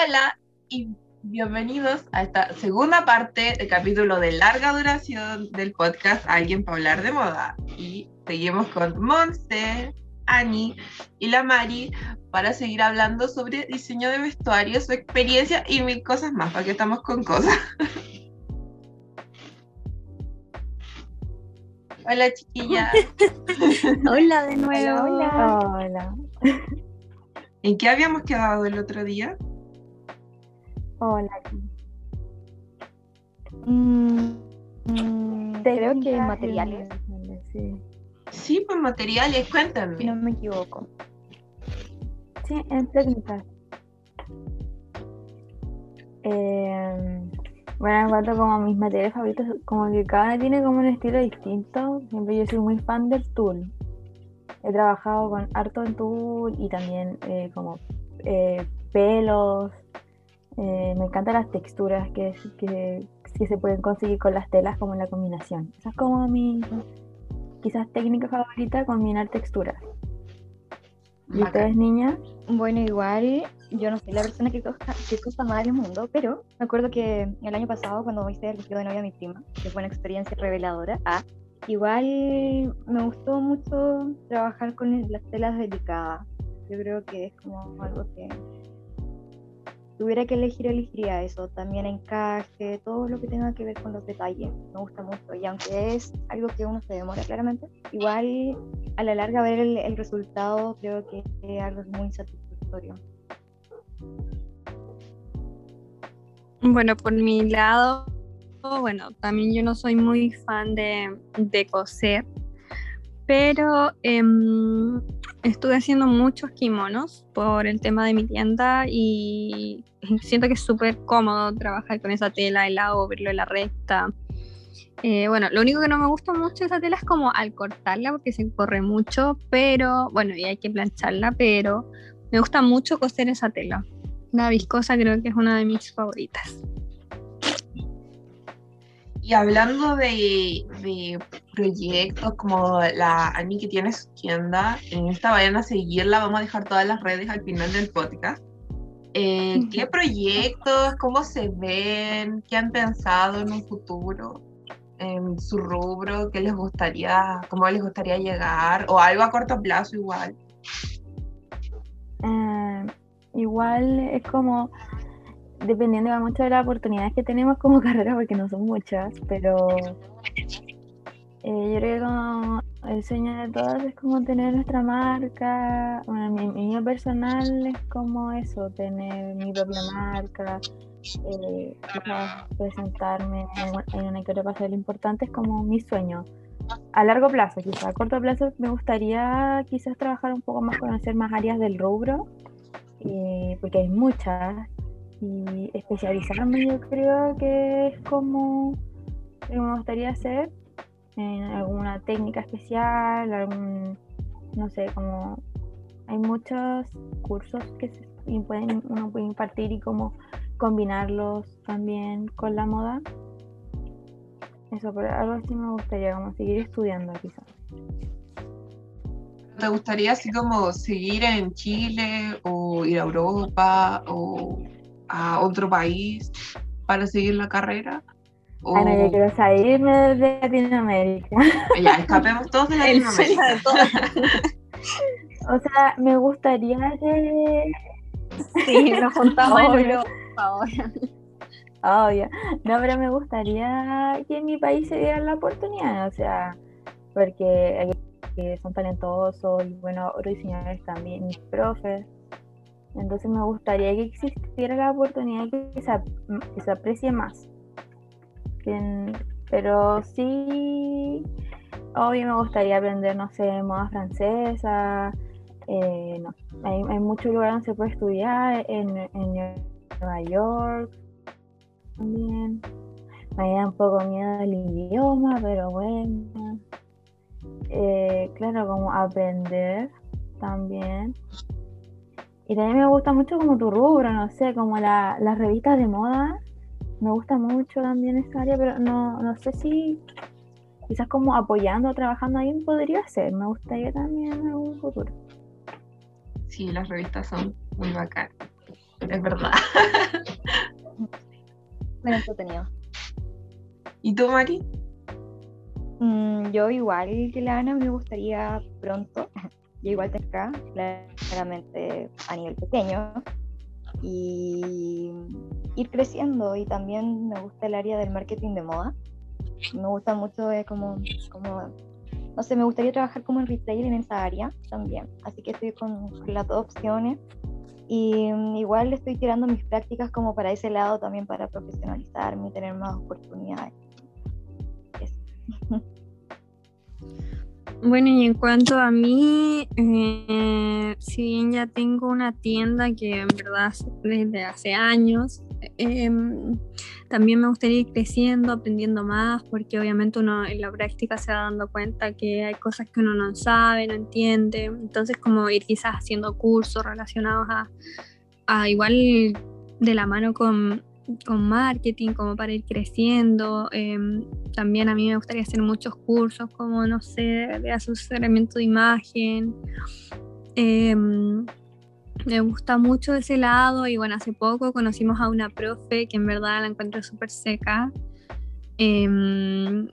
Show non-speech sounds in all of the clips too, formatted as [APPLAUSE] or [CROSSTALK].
Hola y bienvenidos a esta segunda parte del capítulo de larga duración del podcast Alguien para hablar de moda. Y seguimos con Monse, Ani y la Mari para seguir hablando sobre diseño de vestuario, su experiencia y mil cosas más, porque estamos con cosas. [LAUGHS] Hola chiquilla. [LAUGHS] hola de nuevo. Hola. hola. ¿En qué habíamos quedado el otro día? Hola. Mm, creo que materiales. Sí. sí, pues materiales, cuéntame. no me equivoco. Sí, en técnicas. Eh, bueno, en cuanto como a mis materiales favoritos, como que cada uno tiene como un estilo distinto. Siempre yo soy muy fan del tul. He trabajado con harto en tul y también eh, como eh, pelos. Eh, me encantan las texturas que, que, que, se pueden conseguir con las telas como la combinación. Esa es como mi quizás técnica favorita, combinar texturas. ¿Y ustedes, niñas? Bueno, igual yo no soy la persona que costa, que costa más del mundo, pero me acuerdo que el año pasado, cuando hice el vestido de novia a mi prima, que fue una experiencia reveladora, ah, igual me gustó mucho trabajar con las telas delicadas. Yo creo que es como algo que tuviera que elegir, elegiría eso. También encaje, todo lo que tenga que ver con los detalles. Me gusta mucho. Y aunque es algo que uno se demora claramente, igual a la larga ver el, resultado creo que es algo muy satisfactorio. Bueno, por mi lado, bueno, también yo no soy muy fan de, de coser, pero em, estuve haciendo muchos kimonos por el tema de mi tienda y siento que es súper cómodo trabajar con esa tela, el lado, verlo en la recta. Eh, bueno, lo único que no me gusta mucho de esa tela es como al cortarla porque se corre mucho, pero bueno, y hay que plancharla, pero me gusta mucho coser esa tela. La viscosa creo que es una de mis favoritas. Y hablando de, proyectos como la Ani que tiene su tienda, en esta vayan a seguirla, vamos a dejar todas las redes al final del podcast. Eh, ¿Qué proyectos, cómo se ven, qué han pensado en un futuro, en su rubro, qué les gustaría, cómo les gustaría llegar, o algo a corto plazo igual? Eh, igual es como dependiendo de mucho de las oportunidades que tenemos como [LAUGHS] carrera, porque no son muchas, pero eh, yo creo que el sueño de todas es como tener nuestra marca. Bueno, mi mío personal es como eso, tener mi propia marca, eh, presentarme en, una que otra importante es como mi sueño. A largo plazo, quizás. A corto plazo me gustaría quizás trabajar un poco más, conocer más áreas del rubro, eh, porque hay muchas y especializarme yo creo que es como me gustaría hacer en alguna técnica especial, algún, no sé, como hay muchos cursos que se pueden, uno puede impartir y cómo combinarlos también con la moda. Eso, pero algo así me gustaría, como seguir estudiando quizás. ¿Te gustaría así como seguir en Chile o ir a Europa o a otro país para seguir la carrera? O... Ah, yo quiero salirme de Latinoamérica. Ya, escapemos todos de [LAUGHS] Latinoamérica. [LAUGHS] o sea, me gustaría que... Sí, nos juntamos en ahora. Obvio. No, pero me gustaría que en mi país se diera la oportunidad, o sea, porque son talentosos y bueno, otros diseñadores también, mis profes, entonces me gustaría que existiera la oportunidad que se, que se aprecie más. pero sí, obvio me gustaría aprender, no sé, moda francesa. Eh, no. hay, hay muchos lugares donde se puede estudiar, en, Nueva York también. Me da un poco miedo el idioma, pero bueno. Eh, claro, como aprender también. Y también me gusta mucho como tu rubro, no sé, como la, las revistas de moda. Me gusta mucho también esa área, pero no, no sé si quizás como apoyando, trabajando ahí podría ser. Me gustaría también en algún futuro. Sí, las revistas son muy bacanas. es verdad. [LAUGHS] Bueno, entretenido. ¿Y tú, Mari? Mm, yo igual que la Ana me gustaría pronto, yo igual te acá, claramente a nivel pequeño, y ir creciendo y también me gusta el área del marketing de moda. Me gusta mucho eh, como, como, no sé, me gustaría trabajar como en retail en esa área también, así que estoy con las dos opciones. Y mm, igual estoy tirando mis prácticas como para ese lado también para profesionalizarme y tener más oportunidades. Eso. [LAUGHS] Bueno, y en cuanto a mí, eh, si bien ya tengo una tienda que en verdad desde hace años, em, también me gustaría ir creciendo, aprendiendo más, porque obviamente uno en la práctica se va dando cuenta que hay cosas que uno no sabe, no entiende, entonces como ir quizás haciendo cursos relacionados a, a igual de la mano con con marketing, como para ir creciendo. Em, también a mí me gustaría hacer muchos cursos, como, no sé, de asesoramiento de imagen. Em, me gusta mucho ese lado y bueno, hace poco conocimos a una profe que en verdad la encuentro súper seca. Em,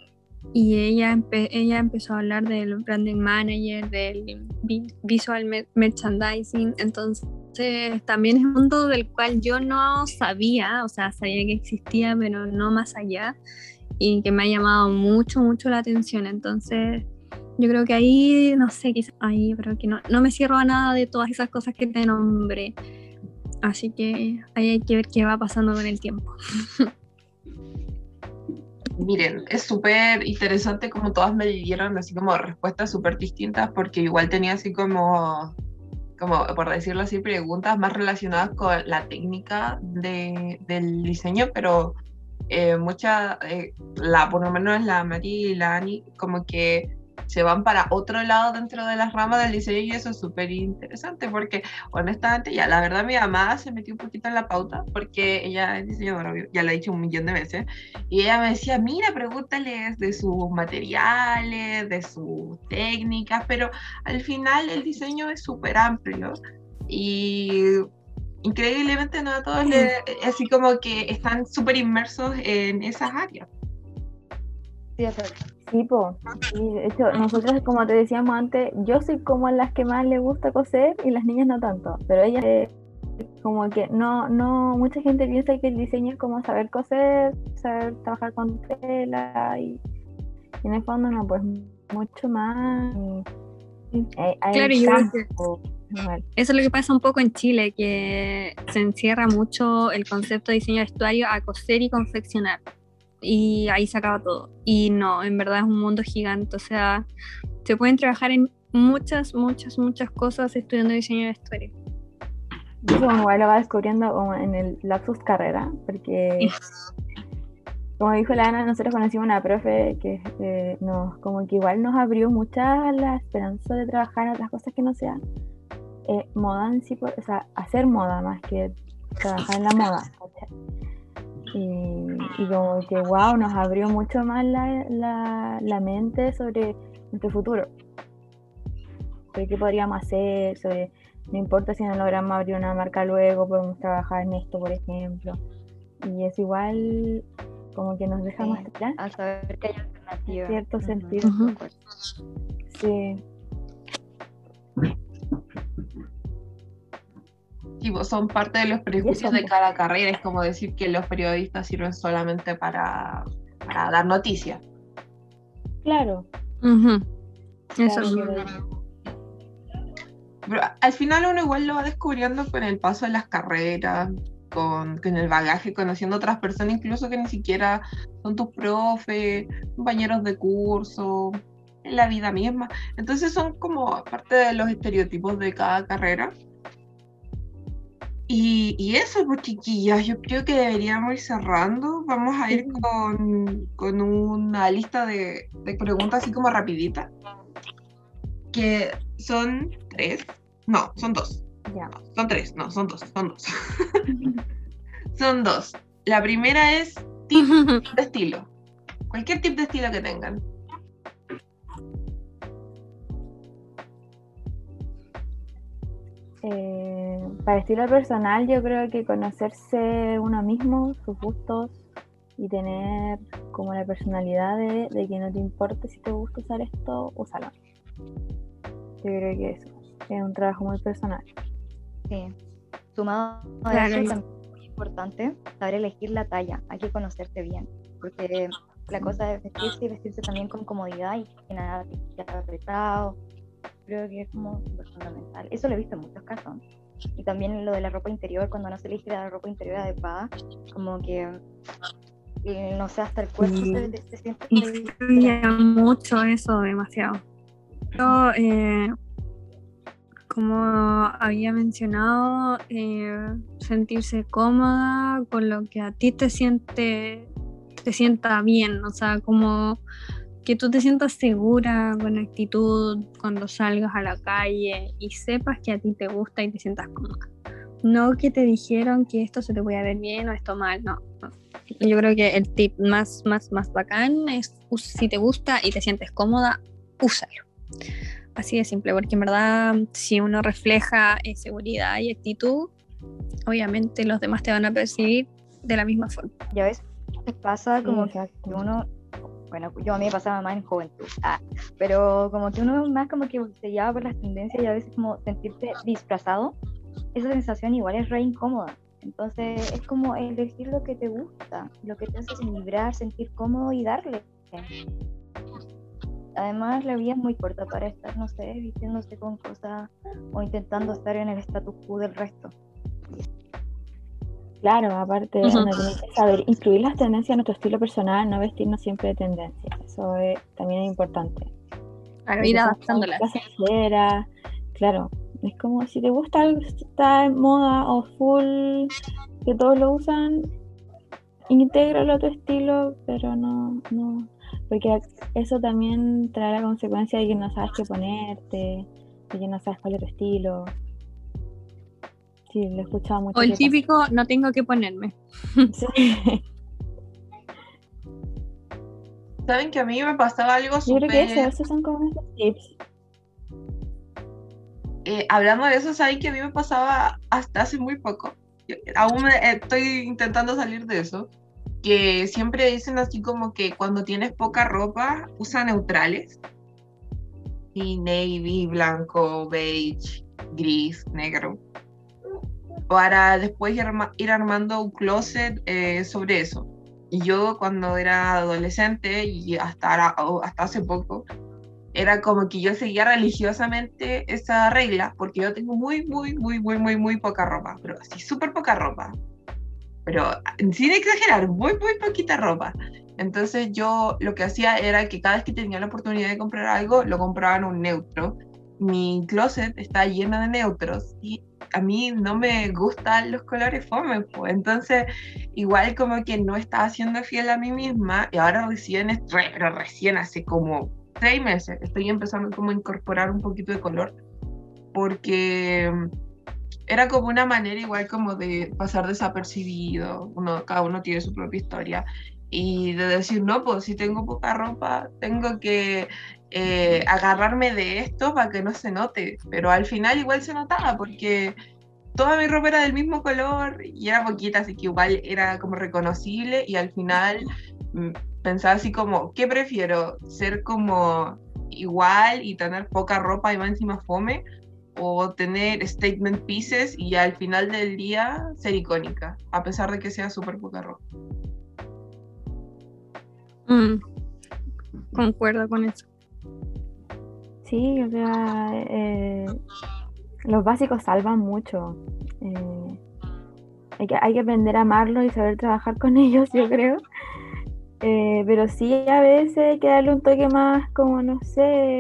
y ella, ella empezó a hablar del branding manager, del visual merchandising, entonces también es un mundo del cual yo no sabía, o sea, sabía que existía, pero no más allá, y que me ha llamado mucho, mucho la atención. Entonces, yo creo que ahí, no sé, quizás ahí, pero que no, no me cierro a nada de todas esas cosas que te nombré. Así que ahí hay que ver qué va pasando con el tiempo. [LAUGHS] Miren, es súper interesante como todas me dieron así como respuestas súper distintas porque igual tenía así como como por decirlo así, preguntas más relacionadas con la técnica de, del diseño, pero eh, muchas, eh, la, por lo menos la Mari y la Ani, como que se van para otro lado dentro de las ramas del diseño y eso es súper interesante porque honestamente ya la verdad mi mamá se metió un poquito en la pauta porque ella es diseñadora, ya lo he dicho un millón de veces y ella me decía, mira, pregúntales de sus materiales, de sus técnicas, pero al final el diseño es súper amplio y increíblemente no a todos les, así como que están súper inmersos en esas áreas. Sí, de hecho, nosotros, como te decíamos antes, yo soy como las que más le gusta coser y las niñas no tanto, pero ella eh, como que no, no, mucha gente piensa que el diseño es como saber coser, saber trabajar con tela y, en el fondo no, pues mucho más. Eh, claro, yo eso es lo que pasa un poco en Chile, que se encierra mucho el concepto de diseño de vestuario a coser y confeccionar y ahí se acaba todo. Y no, en verdad es un mundo gigante, o sea, se pueden trabajar en muchas, muchas, muchas cosas estudiando diseño de. Yo como igual lo va descubriendo como en el lapsus carrera, porque [LAUGHS] como dijo la Ana, nosotros conocimos una profe que eh, nos, como que igual nos abrió mucha la esperanza de trabajar en otras cosas que no sean eh, moda en sí, o sea, hacer moda más que trabajar en la moda. Y, como que, wow, nos abrió mucho más la, la, mente sobre nuestro futuro. Sobre qué podríamos hacer, sobre, no importa si no logramos abrir una marca luego, podemos trabajar en esto, por ejemplo. Y es igual como que nos deja más atrás. A saber que hay alternativas. En cierto sentido. Sí son parte de los prejuicios de cada carrera. Es como decir que los periodistas sirven solamente para, dar noticias. Claro. Eso Pero al final uno igual lo va descubriendo con el paso de las carreras, con, con, el bagaje, conociendo otras personas, incluso que ni siquiera son tus profes, compañeros de curso, en la vida misma. Entonces son como parte de los estereotipos de cada carrera y, eso, pues chiquillas, yo creo que deberíamos ir cerrando. Vamos a ir con, una lista de, preguntas así como rapidita. Que son tres. No, son dos. son tres, no, son dos, son dos. [LAUGHS] son dos. La primera es tip de [LAUGHS] estilo. Cualquier tipo de estilo que tengan. Eh, para estilo personal, yo creo que conocerse uno mismo, sus gustos y tener como la personalidad de, de que no te importe si te gusta usar esto, úsalo. Yo creo que eso es un trabajo muy personal. Sí. Sumado a Claro, eso, también es muy importante saber elegir la talla. Hay que conocerte bien. Porque la cosa es vestirse y vestirse también con comodidad y que nada te quede apretado. Creo que es como súper fundamental. Eso lo he visto en muchos casos. Y también lo de la ropa interior, cuando no se elige la ropa interior adecuada, como que, eh, no sé, hasta el cuerpo Sí. se, se siente Influye mucho eso demasiado. Yo, eh, como había mencionado, eh, sentirse cómoda con lo que a ti te siente, te sienta bien, o sea, como que tú te sientas segura, con actitud cuando salgas a la calle y sepas que a ti te gusta y te sientas cómoda. No que te dijeron que esto se te puede ver bien o esto mal, no. no. Yo creo que el tip más, más, más bacán es si te gusta y te sientes cómoda, úsalo. Así de simple, porque en verdad si uno refleja eh, seguridad y actitud, obviamente los demás te van a percibir de la misma forma. Ya ves, pasa como que uno, bueno, yo a mí me pasaba más en juventud, ah, pero como que uno más como que se lleva por las tendencias y a veces como sentirse disfrazado, esa sensación igual es re incómoda. Entonces es como elegir lo que te gusta, lo que te hace vibrar, sentir cómodo y darle. Además, la vida es muy corta para estar, no sé, vistiéndose con cosas o intentando estar en el status quo del resto. Claro, aparte, uno tiene que saber incluir las tendencias en nuestro estilo personal, no vestirnos siempre de tendencias. Eso es, también es importante. Claro, ir adaptándolas. Claro, es como si te gusta algo que está en moda o full, que todos lo usan, intégralo a tu estilo, pero no, no, porque eso también trae la consecuencia de que no sabes qué ponerte, de que no sabes cuál es tu estilo. Sí, lo he escuchado mucho. O el pasa. típico, no tengo que ponerme. Sí. [LAUGHS] Saben que a mí me pasaba algo Yo súper... creo que eso, esos son como esos tips. eh, hablando de eso, saben que a mí me pasaba hasta hace muy poco. Yo- aún me- eh, estoy intentando salir de eso. Que siempre dicen así como que cuando tienes poca ropa, usa neutrales. Y navy, blanco, beige, gris, negro. Para después ir, arma- ir armando un closet eh, sobre eso. Y yo cuando era adolescente y hasta, hasta hace poco, era como que yo seguía religiosamente esa regla, porque yo tengo muy, muy, muy, muy, muy, muy poca ropa, pero así súper poca ropa. Pero sin exagerar, muy, muy poquita ropa. Entonces yo lo que hacía era que cada vez que tenía la oportunidad de comprar algo, lo compraba en un neutro. Mi closet está lleno de neutros y a mí no me gustan los colores fome, pues. entonces igual como que no estaba siendo fiel a mí misma y ahora recién, pero recién hace como seis meses estoy empezando como a incorporar un poquito de color porque mm, era como una manera igual como de pasar desapercibido, uno, cada uno tiene su propia historia y de decir, no, pues si tengo poca ropa, tengo que eh, agarrarme de esto para que no se note, pero al final igual se notaba porque toda mi ropa era del mismo color y era poquita, así que igual era como reconocible y al final mm, pensaba así como, ¿qué prefiero? ¿Ser como igual y tener poca ropa y más encima fome? ¿O tener statement pieces y al final del día ser icónica, a pesar de que sea súper poca ropa? Mm, Concuerdo con eso. Sí, o sea, eh, los básicos salvan mucho. Eh, hay, que, hay que aprender a amarlos y saber trabajar con [LAUGHS] ellos, yo creo. Eh, pero sí, a veces hay que darle un toque más, como no sé,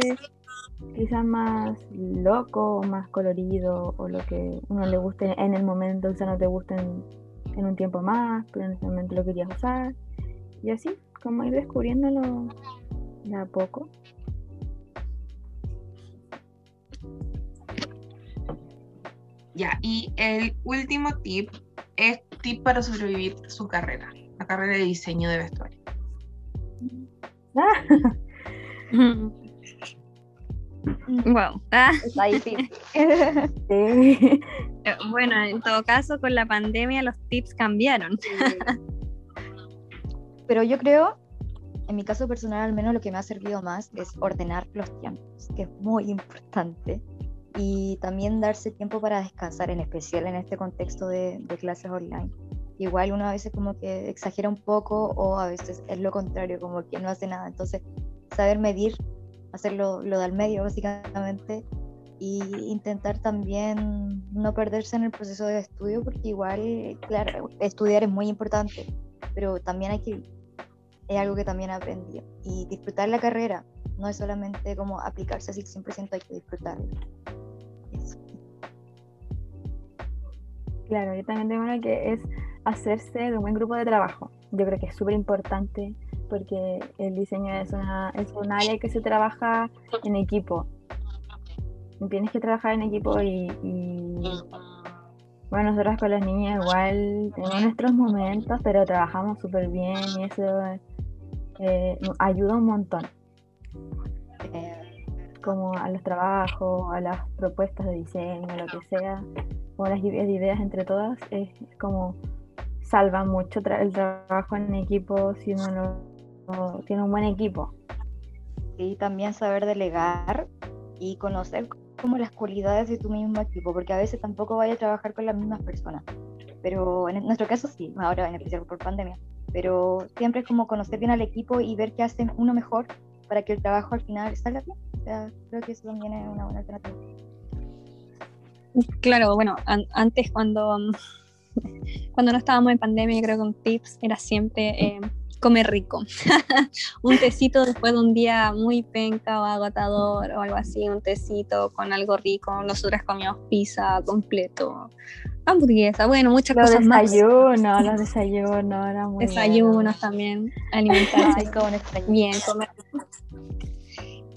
quizás más loco, más colorido, o lo que uno le guste en el momento, o sea, no te guste en, en un tiempo más, pero en ese momento lo querías usar. Y así, como ir descubriéndolo de a poco. Ya, y el último tip es tip para sobrevivir su carrera, la carrera de diseño de vestuario. [LAUGHS] Wow. Ah, Está difícil. Sí. [LAUGHS] bueno, en todo caso, con la pandemia los tips cambiaron. Pero yo creo, en mi caso personal al menos, lo que me ha servido más es ordenar los tiempos, que es muy importante. Y también darse tiempo para descansar, en especial en este contexto de, de clases online. Igual uno a veces como que exagera un poco o a veces es lo contrario, como que no hace nada. Entonces, saber medir, hacerlo lo del medio básicamente y intentar también no perderse en el proceso de estudio porque igual, claro, estudiar es muy importante, pero también hay que, es algo que también aprendí, y disfrutar la carrera, no es solamente como aplicarse así 100%, hay que disfrutarla. Eso. Claro, yo también tengo una que es hacerse de un buen grupo de trabajo. Yo creo que es súper importante porque el diseño es, una, es un área que se trabaja en equipo. Tienes que trabajar en equipo y, y, bueno, nosotros con las niñas igual tenemos nuestros momentos, pero trabajamos súper bien y eso eh, ayuda un montón, como a los trabajos, a las propuestas de diseño, lo que sea, o las ideas entre todas, es, como salva mucho tra- el trabajo en equipo si uno no, no tiene un buen equipo. y también saber delegar y conocer como las cualidades de tu mismo equipo, porque a veces tampoco vaya a trabajar con las mismas personas. Pero en nuestro caso sí, ahora en especial por pandemia. Pero siempre es como conocer bien al equipo y ver qué hacen uno mejor para que el trabajo al final salga bien. Sea, creo que eso también es una buena alternativa. Claro, bueno, an- antes cuando, [LAUGHS] cuando no estábamos en pandemia, yo creo que un tips era siempre eh, comer rico. [LAUGHS] un tecito después de un día muy penca o agotador o algo así, un tecito con algo rico. Nosotras comíamos pizza completo, hamburguesa, bueno, muchas Los cosas más. desayunos, los [LAUGHS] desayunos, muy Desayunos bueno. también, alimentarse Ay, bien, comer.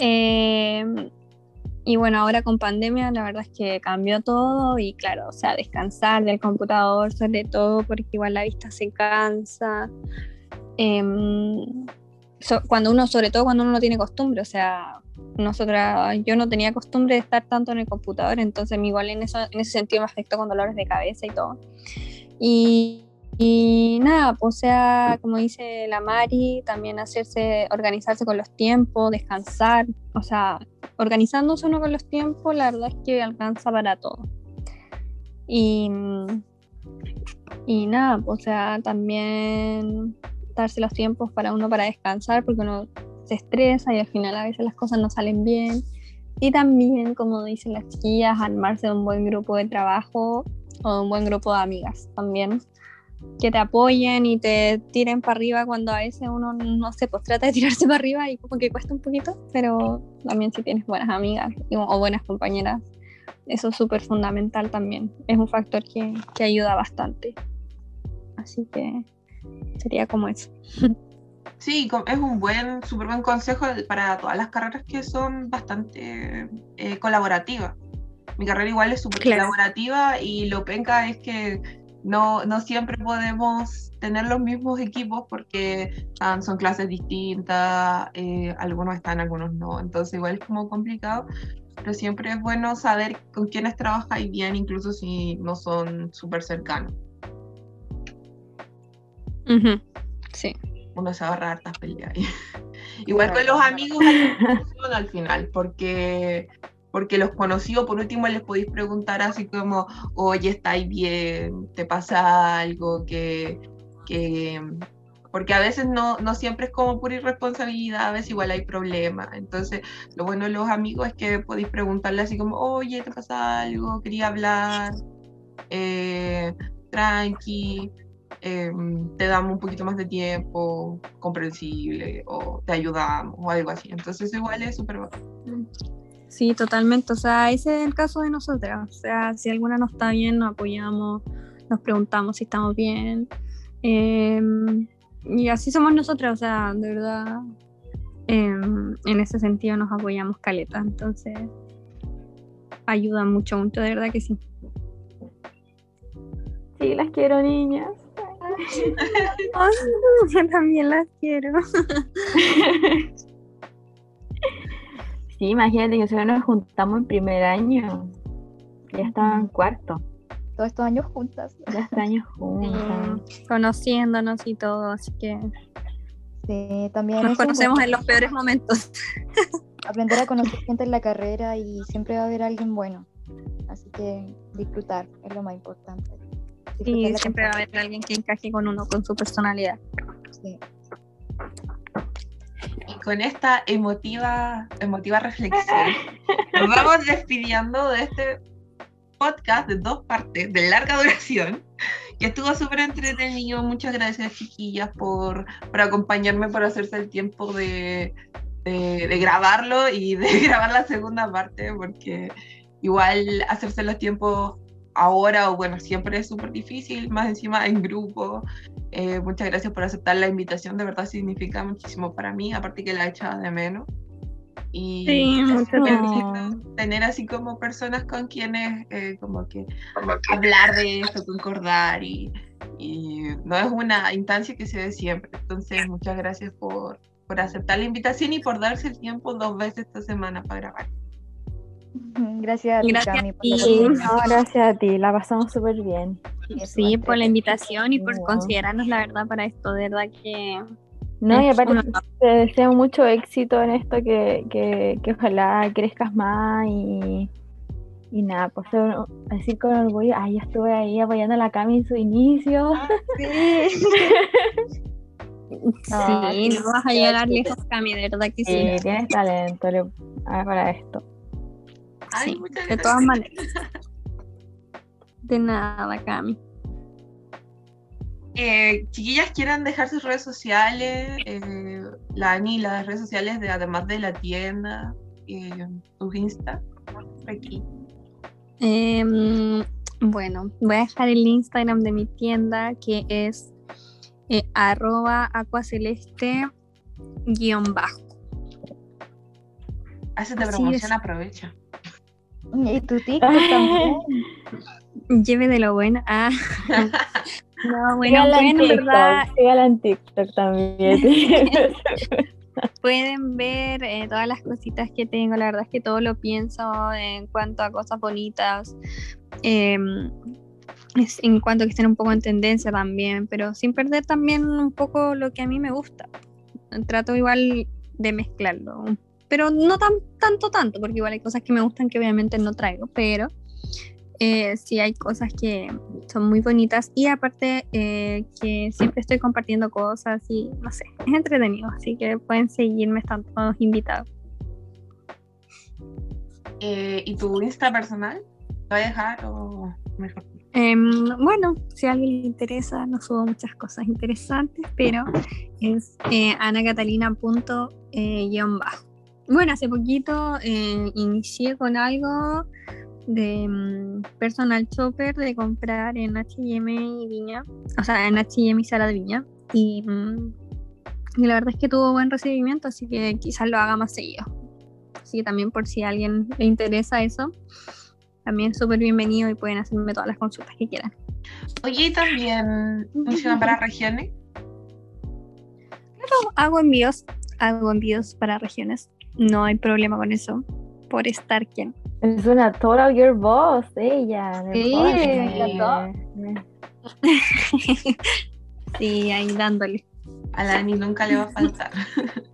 Eh, y bueno, ahora con pandemia la verdad es que cambió todo y claro, o sea, descansar del computador sobre todo porque igual la vista se cansa. Em, cuando uno, sobre todo cuando uno no tiene costumbre, o sea, nosotras, yo no tenía costumbre de estar tanto en el computador, entonces igual en, eso, en ese sentido me afectó con dolores de cabeza y todo. Y, y nada, pues, o sea, como dice la Mari, también hacerse, organizarse con los tiempos, descansar, o sea, organizándose uno con los tiempos, la verdad es que alcanza para todo. Y, y nada, pues, o sea, también darse los tiempos para uno para descansar, porque uno se estresa y al final a veces las cosas no salen bien. Y también, como dicen las chiquillas, armarse de un buen grupo de trabajo o de un buen grupo de amigas también que te apoyen y te tiren para arriba cuando a veces uno, no sé, pues trata de tirarse para arriba y como que cuesta un poquito, pero también si tienes buenas amigas y- o buenas compañeras, eso es súper fundamental también. Es un factor que, que ayuda bastante. Así que sería como eso. [LAUGHS] Sí, es un buen, súper buen consejo para todas las carreras que son bastante eh, colaborativas. Mi carrera igual es súper Claro. colaborativa y lo penca es que no, no siempre podemos tener los mismos equipos porque ah, son clases distintas, eh, algunos están, algunos no, entonces igual es como complicado, pero siempre es bueno saber con quiénes trabajáis bien, incluso si no son súper cercanos. Sí. uno se ahorra hartas peleas. [LAUGHS] Igual con los amigos [LAUGHS] al final, porque, porque los conocidos, por último, les podéis preguntar así como, oye, ¿estáis bien? ¿Te pasa algo? Que, que... Porque a veces no, no siempre es como pura irresponsabilidad, a veces igual hay problemas. Entonces, lo bueno de los amigos es que podéis preguntarle así como, oye, ¿te pasa algo? Quería hablar. Eh, tranqui eh, te damos un poquito más de tiempo, comprensible, o te ayudamos, o algo así. Entonces, igual es súper bacán. Sí, totalmente. O sea, ese es el caso de nosotras. O sea, si alguna no está bien, nos apoyamos, nos preguntamos si estamos bien. Em, y así somos nosotras, o sea, de verdad, em, en ese sentido nos apoyamos caleta. Entonces, ayuda mucho, mucho, de verdad que sí. Sí, las quiero, niñas. [LAUGHS] Yo también las quiero. [LAUGHS] Sí, imagínate nosotros nos juntamos en primer año. Ya estaba en cuarto. Todos estos años juntas. Ya estos años juntas. Sí, conociéndonos y todo, así que Sí, también nos conocemos bueno, en los peores momentos. [LAUGHS] aprender a conocer gente en la carrera y siempre va a haber alguien bueno. Así que disfrutar es lo más importante. Disfrutar la siempre va a haber alguien que encaje con uno, con su personalidad. sí. Con esta emotiva, emotiva reflexión, nos vamos despidiendo de este podcast de dos partes, de larga duración, que estuvo súper entretenido. Muchas gracias, chiquillas, por, por acompañarme, por hacerse el tiempo de, de grabarlo y de [LAUGHS] grabar la segunda parte, porque igual hacerse los tiempos ahora o bueno, siempre es súper difícil, más encima en grupo. Eh, muchas gracias por aceptar la invitación, de verdad significa muchísimo para mí, aparte que la echaba de menos. Y Sí, es mucho tener así como personas con quienes eh, como que hablar de [LAUGHS] esto, concordar y, y no es una instancia que se ve siempre. Entonces, muchas gracias por, por aceptar la invitación y por darse el tiempo dos veces esta semana para grabar. Gracias a ti, Gracias Cami, a por ti. no, gracias a ti. La pasamos súper bien. Sí, por la invitación y por Wow. considerarnos la verdad para esto, de verdad que No, y aparte una- te deseo mucho éxito en esto, que, que, que ojalá crezcas más y, y nada, pues decir con orgullo, ay, yo estuve ahí apoyando a la Cami en su inicio. [LAUGHS] No, sí, sí, no vas a llegar lejos, Cami, de verdad que sí. Sí, tienes talento le- ah, para esto. Ay, Sí, muchas de todas maneras. De nada, Cami. Eh, chiquillas, quieran dejar sus redes sociales, eh, la Ani, las redes sociales de además de la tienda, eh, tus Insta, aquí. Em, bueno, voy a dejar el Instagram de mi tienda que es eh, arroba acuaceleste guion bajo. Haces de promoción, aprovecha. Y tu TikTok también. [LAUGHS] Lleve de lo bueno. Ah. [LAUGHS] No, [LAUGHS] bueno, Sígala en verdad, en TikTok también. pueden ver eh, todas las cositas que tengo. La verdad es que todo lo pienso en cuanto a cosas bonitas. es- en cuanto a que estén un poco en tendencia también, pero sin perder también un poco lo que a mí me gusta. Trato igual de mezclarlo, pero no tan tanto, tanto, porque igual hay cosas que me gustan que obviamente no traigo, pero eh, sí hay cosas que son muy bonitas y aparte eh, que siempre estoy compartiendo cosas y no sé, es entretenido, así que pueden seguirme, están todos invitados. Eh, ¿Y tu Insta personal? ¿Te voy a dejar o mejor? Em, bueno, si a alguien le interesa, no subo muchas cosas interesantes, pero es eh, anacatalina.bajo. Bueno, hace poquito eh, inicié con algo de mm, personal shopper de comprar en H&M y Viña, o sea, en H&M y Sala de Viña, y, mm, y la verdad es que tuvo buen recibimiento, así que quizás lo haga más seguido. Así que también por si a alguien le interesa eso, también súper bienvenido y pueden hacerme todas las consultas que quieran. Oye, ¿y también [LAUGHS] funciona para regiones? Hago envíos, hago envíos para regiones. No hay problema con eso. Por estar quien. Es una total your boss, ella. Sí, encantó. [LAUGHS] sí, ahí dándole. A la Ani nunca le va a faltar. [LAUGHS]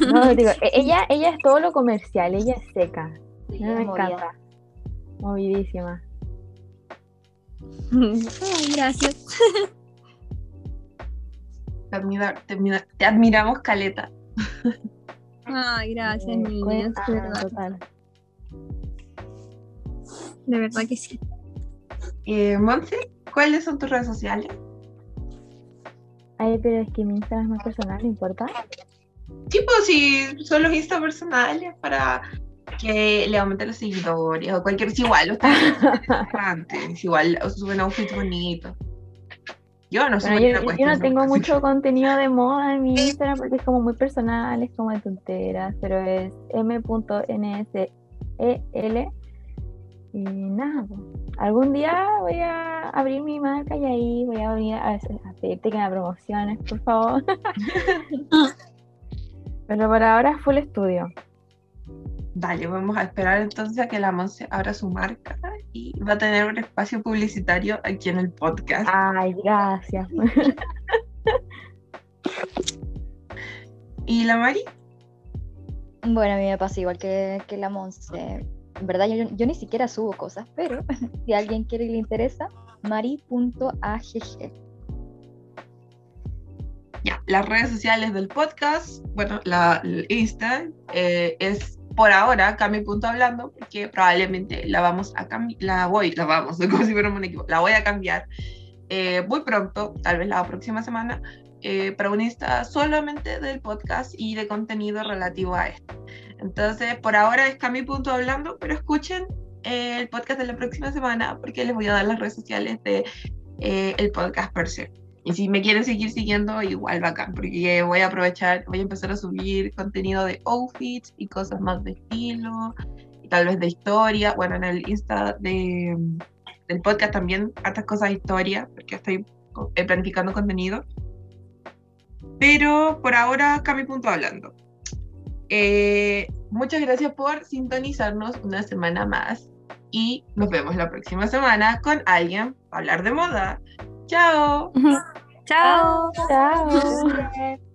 No, digo, e- ella, ella es todo lo comercial, ella es seca. Sí, No, me movida. encanta. Movidísima. Ay, gracias. Te, admira- te admira- te admiramos, Caleta. [LAUGHS] Ay, gracias, niñas. cuenta, De verdad, total. de verdad que sí. Eh, Monse, ¿cuáles son tus redes sociales? Ay, pero es que mi Instagram es más personal, ¿no importa? Sí, pues si son los Insta personales para que le aumenten los seguidores o cualquier. [LAUGHS] Es igual, los antes. Igual suben outfits bonitos. Yo no yo, yo tengo mucho contenido de moda en mi [LAUGHS] Instagram porque es como muy personal, es como de tonteras, pero es m.nsel y nada, pues, algún día voy a abrir mi marca y ahí voy a venir a, a pedirte que me promociones, por favor. [LAUGHS] [LAUGHS] pero por ahora full estudio. Dale, vamos a esperar entonces a que la Monse abra su marca y va a tener un espacio publicitario aquí en el podcast. Ay, gracias. ¿Y la Mari? Bueno, a mí me pasa igual que, que la Monse. En verdad, yo, yo ni siquiera subo cosas, pero [LAUGHS] si a alguien quiere y le interesa, mari.agg. Ya, las redes sociales del podcast, bueno, la, el Insta eh, es por ahora Cami.hablando, porque probablemente la vamos a cambiar, la voy, la vamos, [LAUGHS] como si un equipo, la voy a cambiar eh, muy pronto, tal vez la próxima semana, eh, para un Insta solamente del podcast y de contenido relativo a esto. Entonces, por ahora es Cami.hablando, pero escuchen eh, el podcast de la próxima semana porque les voy a dar las redes sociales de el podcast per se. Y si me quieren seguir siguiendo, igual bacán, porque voy a aprovechar, voy a empezar a subir contenido de outfits y cosas más de estilo, tal vez de historia. Bueno, en el Insta de, del podcast también, hartas cosas de historia, porque estoy eh, planificando contenido. Pero por ahora, Cami punto hablando. Eh, muchas gracias por sintonizarnos una semana más y nos vemos la próxima semana con alguien para hablar de moda. Chao. Chao. Chao. [LAUGHS]